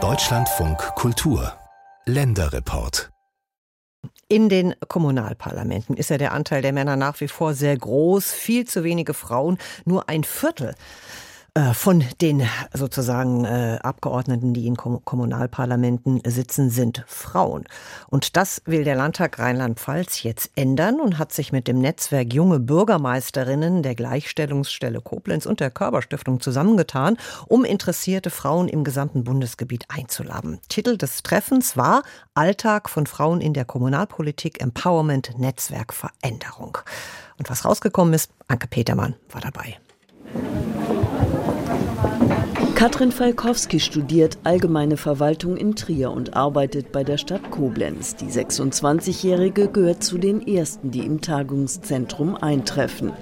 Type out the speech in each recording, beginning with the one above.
Deutschlandfunk Kultur. Länderreport. In den Kommunalparlamenten ist ja der Anteil der Männer nach wie vor sehr groß, viel zu wenige Frauen, nur ein Viertel von den sozusagen äh, Abgeordneten, die in Kommunalparlamenten sitzen, sind Frauen. Und das will der Landtag Rheinland-Pfalz jetzt ändern und hat sich mit dem Netzwerk Junge Bürgermeisterinnen der Gleichstellungsstelle Koblenz und der Körperstiftung zusammengetan, um interessierte Frauen im gesamten Bundesgebiet einzuladen. Titel des Treffens war Alltag von Frauen in der Kommunalpolitik Empowerment Netzwerk Veränderung. Und was rausgekommen ist, Anke Petermann war dabei. Katrin Falkowski studiert Allgemeine Verwaltung in Trier und arbeitet bei der Stadt Koblenz. Die 26-Jährige gehört zu den ersten, die im Tagungszentrum eintreffen.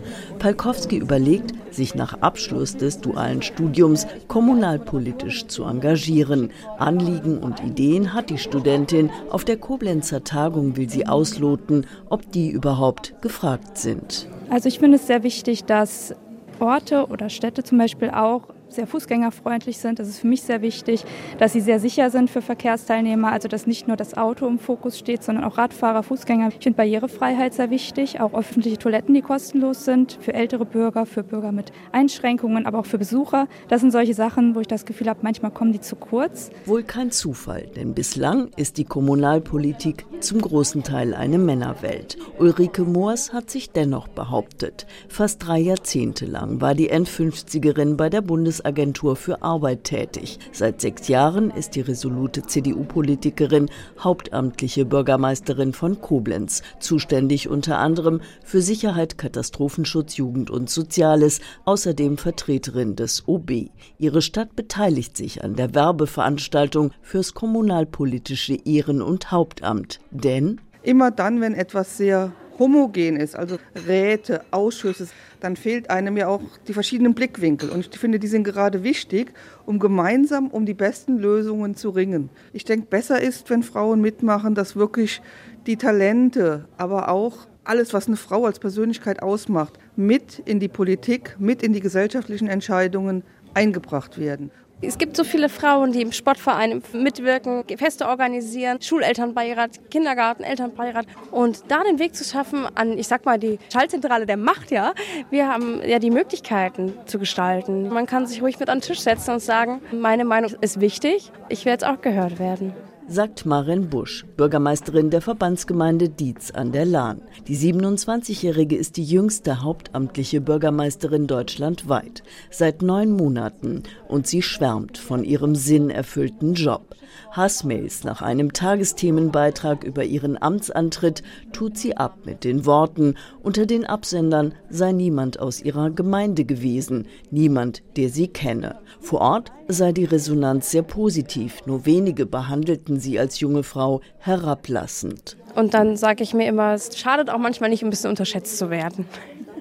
Falkowski überlegt, sich nach Abschluss des dualen Studiums kommunalpolitisch zu engagieren. Anliegen und Ideen hat die Studentin. Auf der Koblenzer Tagung will sie ausloten, ob die überhaupt gefragt sind. Also ich finde es sehr wichtig, dass Orte oder Städte zum Beispiel auch sehr fußgängerfreundlich sind. Das ist für mich sehr wichtig, dass sie sehr sicher sind für Verkehrsteilnehmer, also dass nicht nur das Auto im Fokus steht, sondern auch Radfahrer, Fußgänger. Ich finde Barrierefreiheit sehr wichtig, auch öffentliche Toiletten, die kostenlos sind für ältere Bürger, für Bürger mit Einschränkungen, aber auch für Besucher. Das sind solche Sachen, wo ich das Gefühl habe, manchmal kommen die zu kurz. Wohl kein Zufall, denn bislang ist die Kommunalpolitik zum großen Teil eine Männerwelt. Ulrike Moors hat sich dennoch behauptet. Fast drei Jahrzehnte lang war die N50erin bei der Bundes Bundesagentur für Arbeit tätig. Seit sechs Jahren ist die resolute CDU-Politikerin hauptamtliche Bürgermeisterin von Koblenz, zuständig unter anderem für Sicherheit, Katastrophenschutz, Jugend und Soziales, außerdem Vertreterin des OB. Ihre Stadt beteiligt sich an der Werbeveranstaltung fürs kommunalpolitische Ehren- und Hauptamt. Denn immer dann, wenn etwas sehr homogen ist, also Räte, Ausschüsse, dann fehlt einem ja auch die verschiedenen Blickwinkel. Und ich finde, die sind gerade wichtig, um gemeinsam um die besten Lösungen zu ringen. Ich denke, besser ist, wenn Frauen mitmachen, dass wirklich die Talente, aber auch alles, was eine Frau als Persönlichkeit ausmacht, mit in die Politik, mit in die gesellschaftlichen Entscheidungen eingebracht werden. Es gibt so viele Frauen, die im Sportverein mitwirken, Feste organisieren, Schulelternbeirat, Kindergarten, Elternbeirat. Und da den Weg zu schaffen an, ich sag mal, die Schaltzentrale der Macht, ja. Wir haben ja die Möglichkeiten zu gestalten. Man kann sich ruhig mit an den Tisch setzen und sagen, meine Meinung ist wichtig, ich werde jetzt auch gehört werden sagt Maren Busch, Bürgermeisterin der Verbandsgemeinde Dietz an der Lahn. Die 27-Jährige ist die jüngste hauptamtliche Bürgermeisterin deutschlandweit. Seit neun Monaten. Und sie schwärmt von ihrem sinnerfüllten Job. Hassmails nach einem Tagesthemenbeitrag über ihren Amtsantritt tut sie ab mit den Worten, unter den Absendern sei niemand aus ihrer Gemeinde gewesen, niemand, der sie kenne. Vor Ort sei die Resonanz sehr positiv, nur wenige behandelten sie als junge Frau herablassend. Und dann sage ich mir immer, es schadet auch manchmal nicht, ein bisschen unterschätzt zu werden.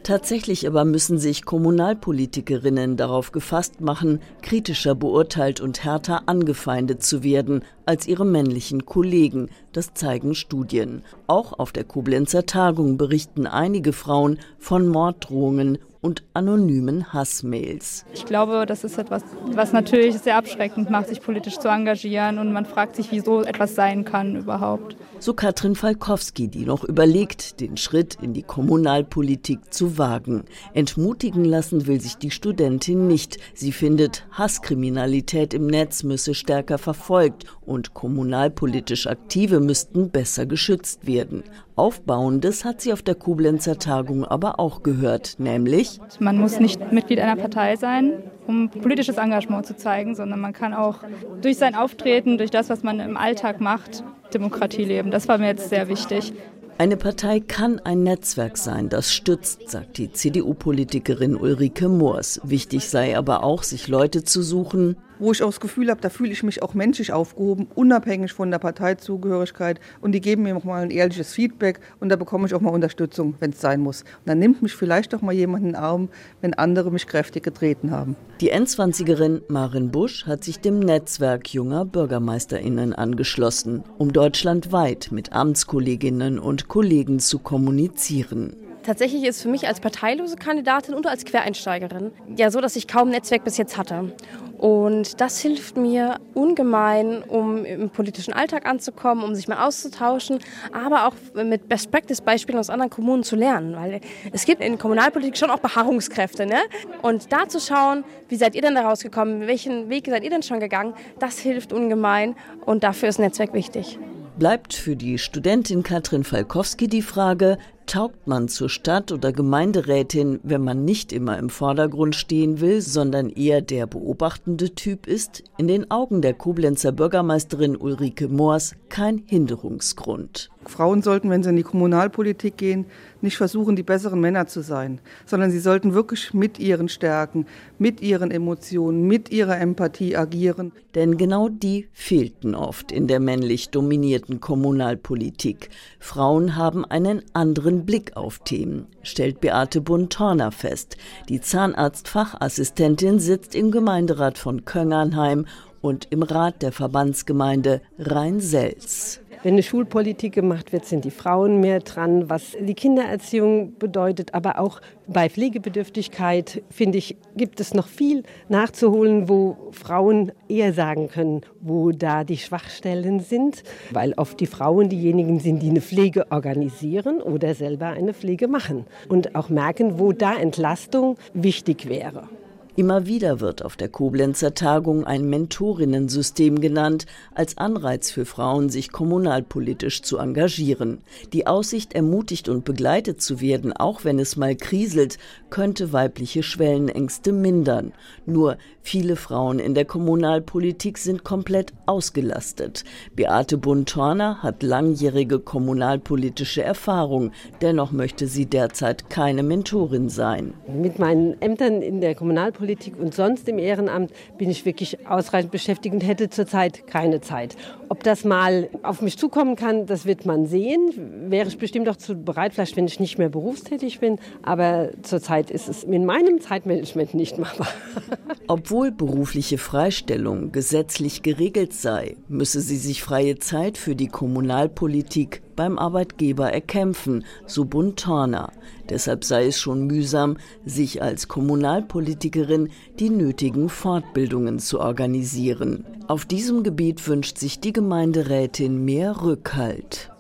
Tatsächlich aber müssen sich Kommunalpolitikerinnen darauf gefasst machen, kritischer beurteilt und härter angefeindet zu werden als ihre männlichen Kollegen. Das zeigen Studien. Auch auf der Koblenzer Tagung berichten einige Frauen von Morddrohungen und anonymen Hassmails. Ich glaube, das ist etwas, was natürlich sehr abschreckend macht, sich politisch zu engagieren und man fragt sich, wieso etwas sein kann überhaupt. So Katrin Falkowski, die noch überlegt, den Schritt in die Kommunalpolitik zu wagen. Entmutigen lassen will sich die Studentin nicht. Sie findet, Hasskriminalität im Netz müsse stärker verfolgt und kommunalpolitisch Aktive müssten besser geschützt werden. Aufbauendes hat sie auf der Koblenzer Tagung aber auch gehört, nämlich man muss nicht Mitglied einer Partei sein, um politisches Engagement zu zeigen, sondern man kann auch durch sein Auftreten, durch das, was man im Alltag macht, Demokratie leben. Das war mir jetzt sehr wichtig. Eine Partei kann ein Netzwerk sein, das stützt, sagt die CDU-Politikerin Ulrike Moors. Wichtig sei aber auch, sich Leute zu suchen, wo ich auch das Gefühl habe, da fühle ich mich auch menschlich aufgehoben, unabhängig von der Parteizugehörigkeit. Und die geben mir auch mal ein ehrliches Feedback und da bekomme ich auch mal Unterstützung, wenn es sein muss. Und dann nimmt mich vielleicht auch mal jemand in den Arm, wenn andere mich kräftig getreten haben. Die N20erin Marin Busch hat sich dem Netzwerk junger BürgermeisterInnen angeschlossen, um deutschlandweit mit Amtskolleginnen und Kollegen zu kommunizieren. Tatsächlich ist für mich als parteilose Kandidatin und als Quereinsteigerin ja so, dass ich kaum Netzwerk bis jetzt hatte. Und das hilft mir ungemein, um im politischen Alltag anzukommen, um sich mal auszutauschen, aber auch mit Best-Practice-Beispielen aus anderen Kommunen zu lernen. Weil es gibt in Kommunalpolitik schon auch Beharrungskräfte. Ne? Und da zu schauen, wie seid ihr denn da rausgekommen, welchen Weg seid ihr denn schon gegangen, das hilft ungemein und dafür ist Netzwerk wichtig. Bleibt für die Studentin Katrin Falkowski die Frage, taugt man zur Stadt- oder Gemeinderätin, wenn man nicht immer im Vordergrund stehen will, sondern eher der beobachtende Typ ist? In den Augen der Koblenzer Bürgermeisterin Ulrike Moors kein Hinderungsgrund. Frauen sollten, wenn sie in die Kommunalpolitik gehen, nicht versuchen, die besseren Männer zu sein, sondern sie sollten wirklich mit ihren Stärken, mit ihren Emotionen, mit ihrer Empathie agieren. Denn genau die fehlten oft in der männlich dominierten Kommunalpolitik. Frauen haben einen anderen Blick auf Themen, stellt Beate Buntorner fest. Die Zahnarztfachassistentin sitzt im Gemeinderat von Köngernheim und im Rat der Verbandsgemeinde Rhein-Selz. Wenn eine Schulpolitik gemacht wird, sind die Frauen mehr dran, was die Kindererziehung bedeutet. Aber auch bei Pflegebedürftigkeit, finde ich, gibt es noch viel nachzuholen, wo Frauen eher sagen können, wo da die Schwachstellen sind. Weil oft die Frauen diejenigen sind, die eine Pflege organisieren oder selber eine Pflege machen. Und auch merken, wo da Entlastung wichtig wäre. Immer wieder wird auf der Koblenzer Tagung ein Mentorinnensystem genannt, als Anreiz für Frauen, sich kommunalpolitisch zu engagieren. Die Aussicht, ermutigt und begleitet zu werden, auch wenn es mal kriselt, könnte weibliche Schwellenängste mindern. Nur viele Frauen in der Kommunalpolitik sind komplett ausgelastet. Beate Buntorner hat langjährige kommunalpolitische Erfahrung. Dennoch möchte sie derzeit keine Mentorin sein. Mit meinen Ämtern in der Kommunalpolitik Politik und sonst im Ehrenamt bin ich wirklich ausreichend beschäftigt und hätte zurzeit keine Zeit. Ob das mal auf mich zukommen kann, das wird man sehen. Wäre ich bestimmt auch zu bereit, vielleicht wenn ich nicht mehr berufstätig bin. Aber zurzeit ist es in meinem Zeitmanagement nicht machbar. Obwohl berufliche Freistellung gesetzlich geregelt sei, müsse sie sich freie Zeit für die Kommunalpolitik beim Arbeitgeber erkämpfen, so Buntorner. Deshalb sei es schon mühsam, sich als Kommunalpolitikerin die nötigen Fortbildungen zu organisieren. Auf diesem Gebiet wünscht sich die Gemeinderätin mehr Rückhalt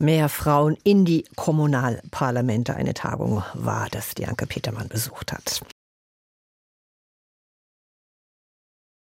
mehr Frauen in die Kommunalparlamente. Eine Tagung war, dass die Anke Petermann besucht hat.